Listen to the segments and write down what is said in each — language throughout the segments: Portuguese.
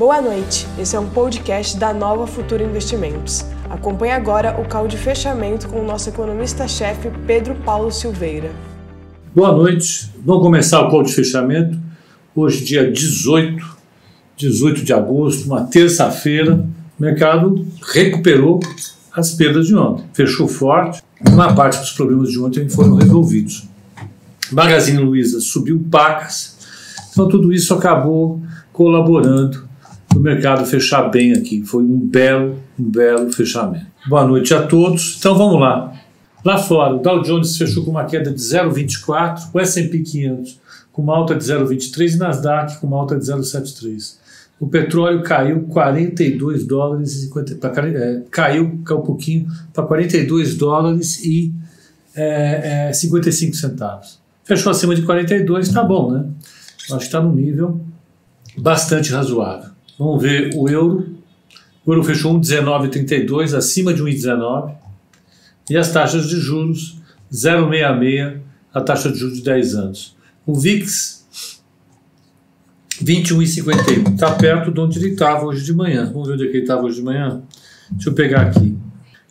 Boa noite, esse é um podcast da Nova Futura Investimentos. Acompanhe agora o call de fechamento com o nosso economista-chefe Pedro Paulo Silveira. Boa noite, vamos começar o call de fechamento. Hoje, dia 18, 18 de agosto, uma terça-feira, o mercado recuperou as perdas de ontem, fechou forte. Uma parte dos problemas de ontem foram resolvidos. Magazine Luiza subiu pacas, então tudo isso acabou colaborando o mercado fechar bem aqui. Foi um belo, um belo fechamento. Boa noite a todos. Então vamos lá. Lá fora, o Dow Jones fechou com uma queda de 0,24, o S&P 500 com uma alta de 0,23 e Nasdaq com uma alta de 0,73. O petróleo caiu 42 dólares e 50, pra, é, caiu, caiu um pouquinho para 42 dólares e é, é, 55 centavos. Fechou acima de 42, tá bom, né? Acho que está num nível bastante razoável. Vamos ver o euro. O euro fechou 1,1932, acima de 1,19. E as taxas de juros, 0,66, a taxa de juros de 10 anos. O VIX, 21,51. Está perto de onde ele estava hoje de manhã. Vamos ver onde é ele estava hoje de manhã? Deixa eu pegar aqui.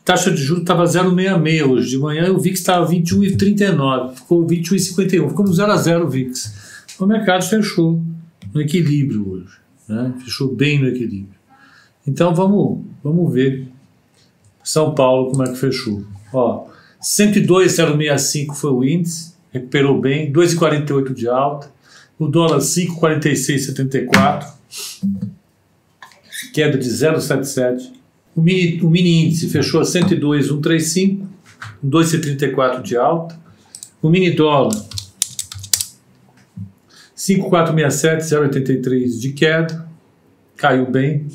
Taxa de juros estava 0,66 hoje de manhã e o VIX estava 21,39. Ficou 21,51. Ficou no 0 a 0 o VIX. O mercado fechou no equilíbrio hoje. Né? Fechou bem no equilíbrio. Então vamos, vamos ver São Paulo como é que fechou. Ó, 102,065 foi o índice, recuperou bem, 2,48 de alta. O dólar 5,4674, queda de 0,77. O mini, o mini índice fechou a 102,135, 2,34 de alta. O mini dólar 5467, 0,83 de queda, caiu bem.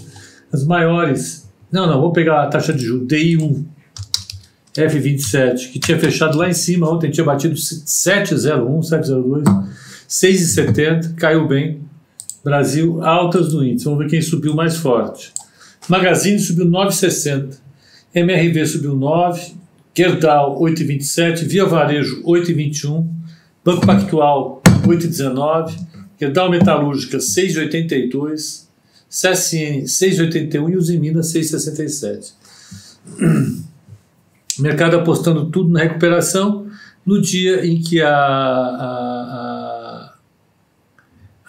As maiores, não, não, vou pegar a taxa de juros, DI1, F27, que tinha fechado lá em cima ontem, tinha batido 701, 702, 6,70, caiu bem. Brasil, altas no índice, vamos ver quem subiu mais forte. Magazine subiu 9,60, MRV subiu 9, Gerdau 8,27, Via Varejo 8,21, Banco Pactual 8,19, Gerdau Metalúrgica 6,82, CSN 6,81 e Usimina 6,67. Mercado apostando tudo na recuperação no dia em que a, a,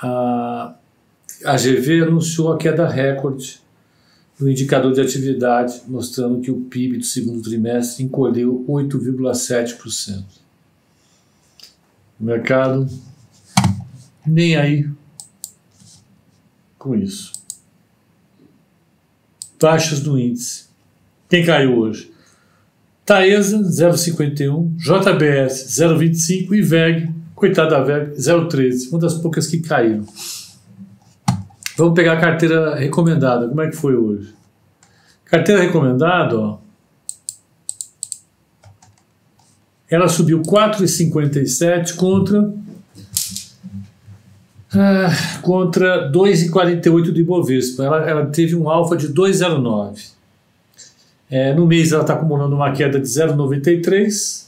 a, a GV anunciou a queda recorde do indicador de atividade, mostrando que o PIB do segundo trimestre encolheu 8,7%. O mercado nem aí com isso. Taxas do índice. Quem caiu hoje? Taesa, 0,51, JBS, 0,25 e VEG, coitada da VEG, 0,13, uma das poucas que caíram. Vamos pegar a carteira recomendada. Como é que foi hoje? Carteira recomendada, ó. Ela subiu 4,57 contra ah, contra 2,48 do Ibovespa. Ela, ela teve um alfa de 2,09. É, no mês ela está acumulando uma queda de 0,93.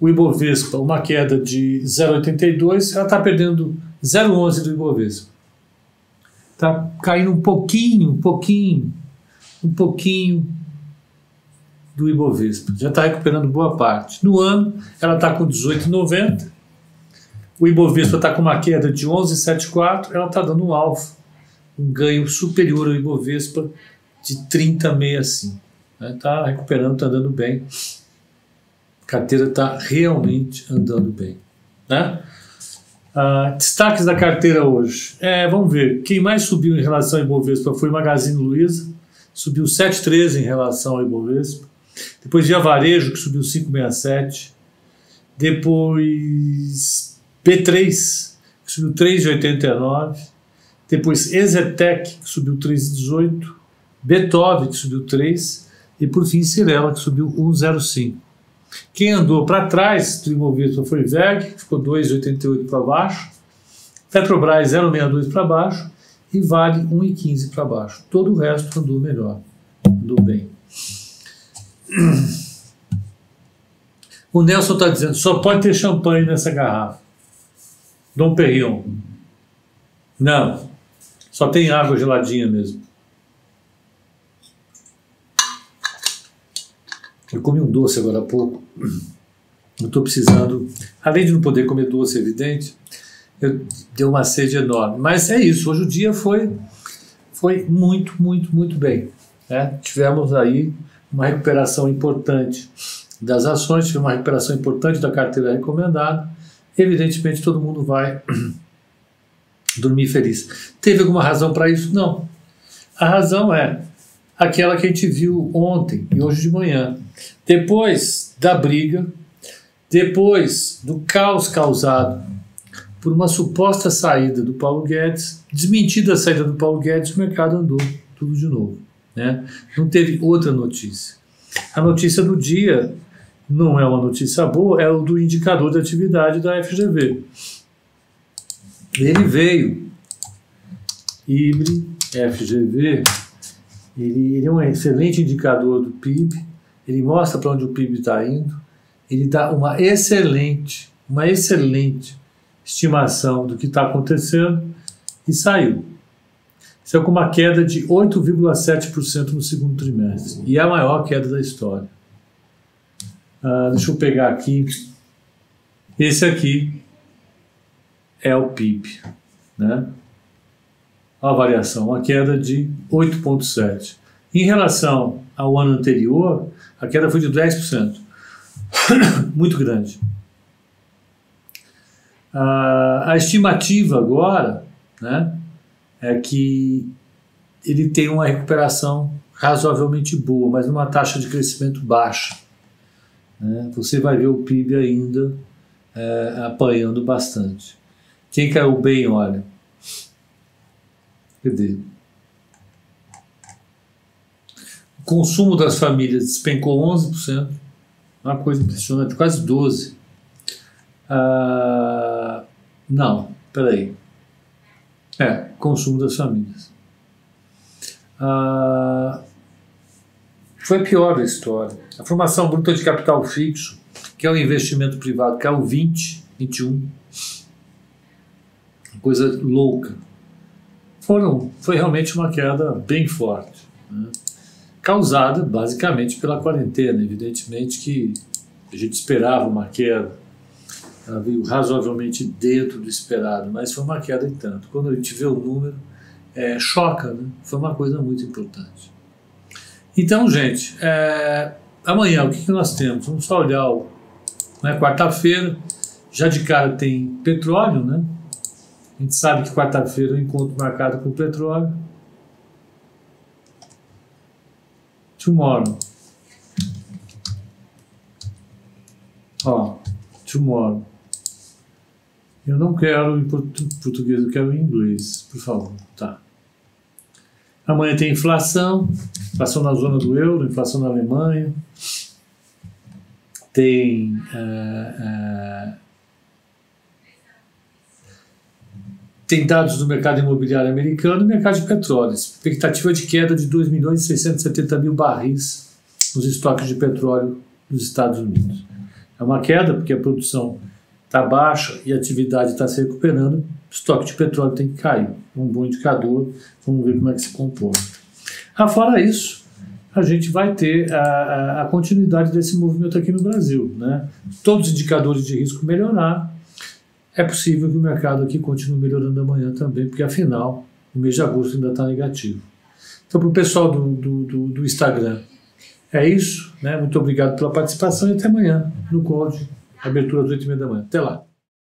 O Ibovespa, uma queda de 0,82. Ela está perdendo 0,11 do Ibovespa. Está caindo um pouquinho, um pouquinho, um pouquinho do Ibovespa. Já está recuperando boa parte. No ano, ela está com 18,90 o Ibovespa está com uma queda de 11,74, ela está dando um alfa, um ganho superior ao Ibovespa de 30,65. Está né? Tá recuperando, está andando bem. A carteira está realmente andando bem. Né? Ah, destaques da carteira hoje. É, vamos ver. Quem mais subiu em relação ao Ibovespa foi Magazine Luiza, subiu 7,13 em relação ao Ibovespa. Depois Via Varejo, que subiu 5,67. Depois P3, que subiu 3,89. Depois Exetec, que subiu 3,18. Beethoven, que subiu 3. E por fim Cirela, que subiu 1,05. Quem andou para trás do Ibovespa foi VEG, que ficou 2,88 para baixo. Petrobras 0,62 para baixo. E Vale 1,15 para baixo. Todo o resto andou melhor. Andou bem. O Nelson está dizendo: só pode ter champanhe nessa garrafa. Dom Perignon. Não. Só tem água geladinha mesmo. Eu comi um doce agora há pouco. Eu estou precisando, além de não poder comer doce, evidente, eu deu uma sede enorme. Mas é isso. Hoje o dia foi foi muito, muito, muito bem. Né? Tivemos aí uma recuperação importante das ações, tivemos uma recuperação importante da carteira recomendada. Evidentemente, todo mundo vai dormir feliz. Teve alguma razão para isso? Não. A razão é aquela que a gente viu ontem e hoje de manhã. Depois da briga, depois do caos causado por uma suposta saída do Paulo Guedes, desmentida a saída do Paulo Guedes, o mercado andou tudo de novo. Né? Não teve outra notícia. A notícia do dia não é uma notícia boa, é o do indicador de atividade da FGV. Ele veio, IBRE, FGV, ele, ele é um excelente indicador do PIB, ele mostra para onde o PIB está indo, ele dá uma excelente, uma excelente estimação do que está acontecendo e saiu. Isso é com uma queda de 8,7% no segundo trimestre e é a maior queda da história. Ah, deixa eu pegar aqui. Esse aqui é o PIB, né? A variação, uma queda de 8,7%. Em relação ao ano anterior, a queda foi de 10%. Muito grande. a estimativa agora né, é que ele tem uma recuperação razoavelmente boa, mas numa taxa de crescimento baixa. Né? Você vai ver o PIB ainda é, apanhando bastante. Quem caiu bem, olha. Cadê? O consumo das famílias despencou 11%, uma coisa impressionante, quase 12%. Ah, não, peraí. É, consumo das famílias. Ah, foi a pior da história. A formação bruta de capital fixo, que é o investimento privado, caiu 20, 21. Coisa louca. Foram, foi realmente uma queda bem forte. Né? Causada basicamente pela quarentena. Evidentemente que a gente esperava uma queda ela veio razoavelmente dentro do esperado, mas foi uma queda em tanto. Quando a gente vê o número, é, choca, né? Foi uma coisa muito importante. Então, gente, é, amanhã o que, que, nós temos? Vamos só olhar o. Né, quarta-feira, já de cara tem petróleo, né? A gente sabe que quarta-feira é um encontro marcado com petróleo. Tomorrow. Ó, tomorrow. Eu não quero em português, eu quero em inglês, por favor. Tá. Amanhã tem inflação, inflação na zona do euro, inflação na Alemanha. Tem. Uh, uh, tem dados do mercado imobiliário americano e mercado de petróleo. Expectativa de queda de 2 milhões e 670 mil barris nos estoques de petróleo dos Estados Unidos. É uma queda porque a produção está baixa e a atividade está se recuperando, estoque de petróleo tem que cair. Um bom indicador, vamos ver como é que se comporta. Ah, fora isso, a gente vai ter a, a, continuidade desse movimento aqui no Brasil. Né? Todos os indicadores de risco melhorar, é possível que o mercado aqui continue melhorando amanhã também, porque afinal o mês de agosto ainda está negativo. Então, para o pessoal do, do, do, do Instagram, é isso. Né? Muito obrigado pela participação e até amanhã no Code Abertura às 8h30 da manhã. Até lá.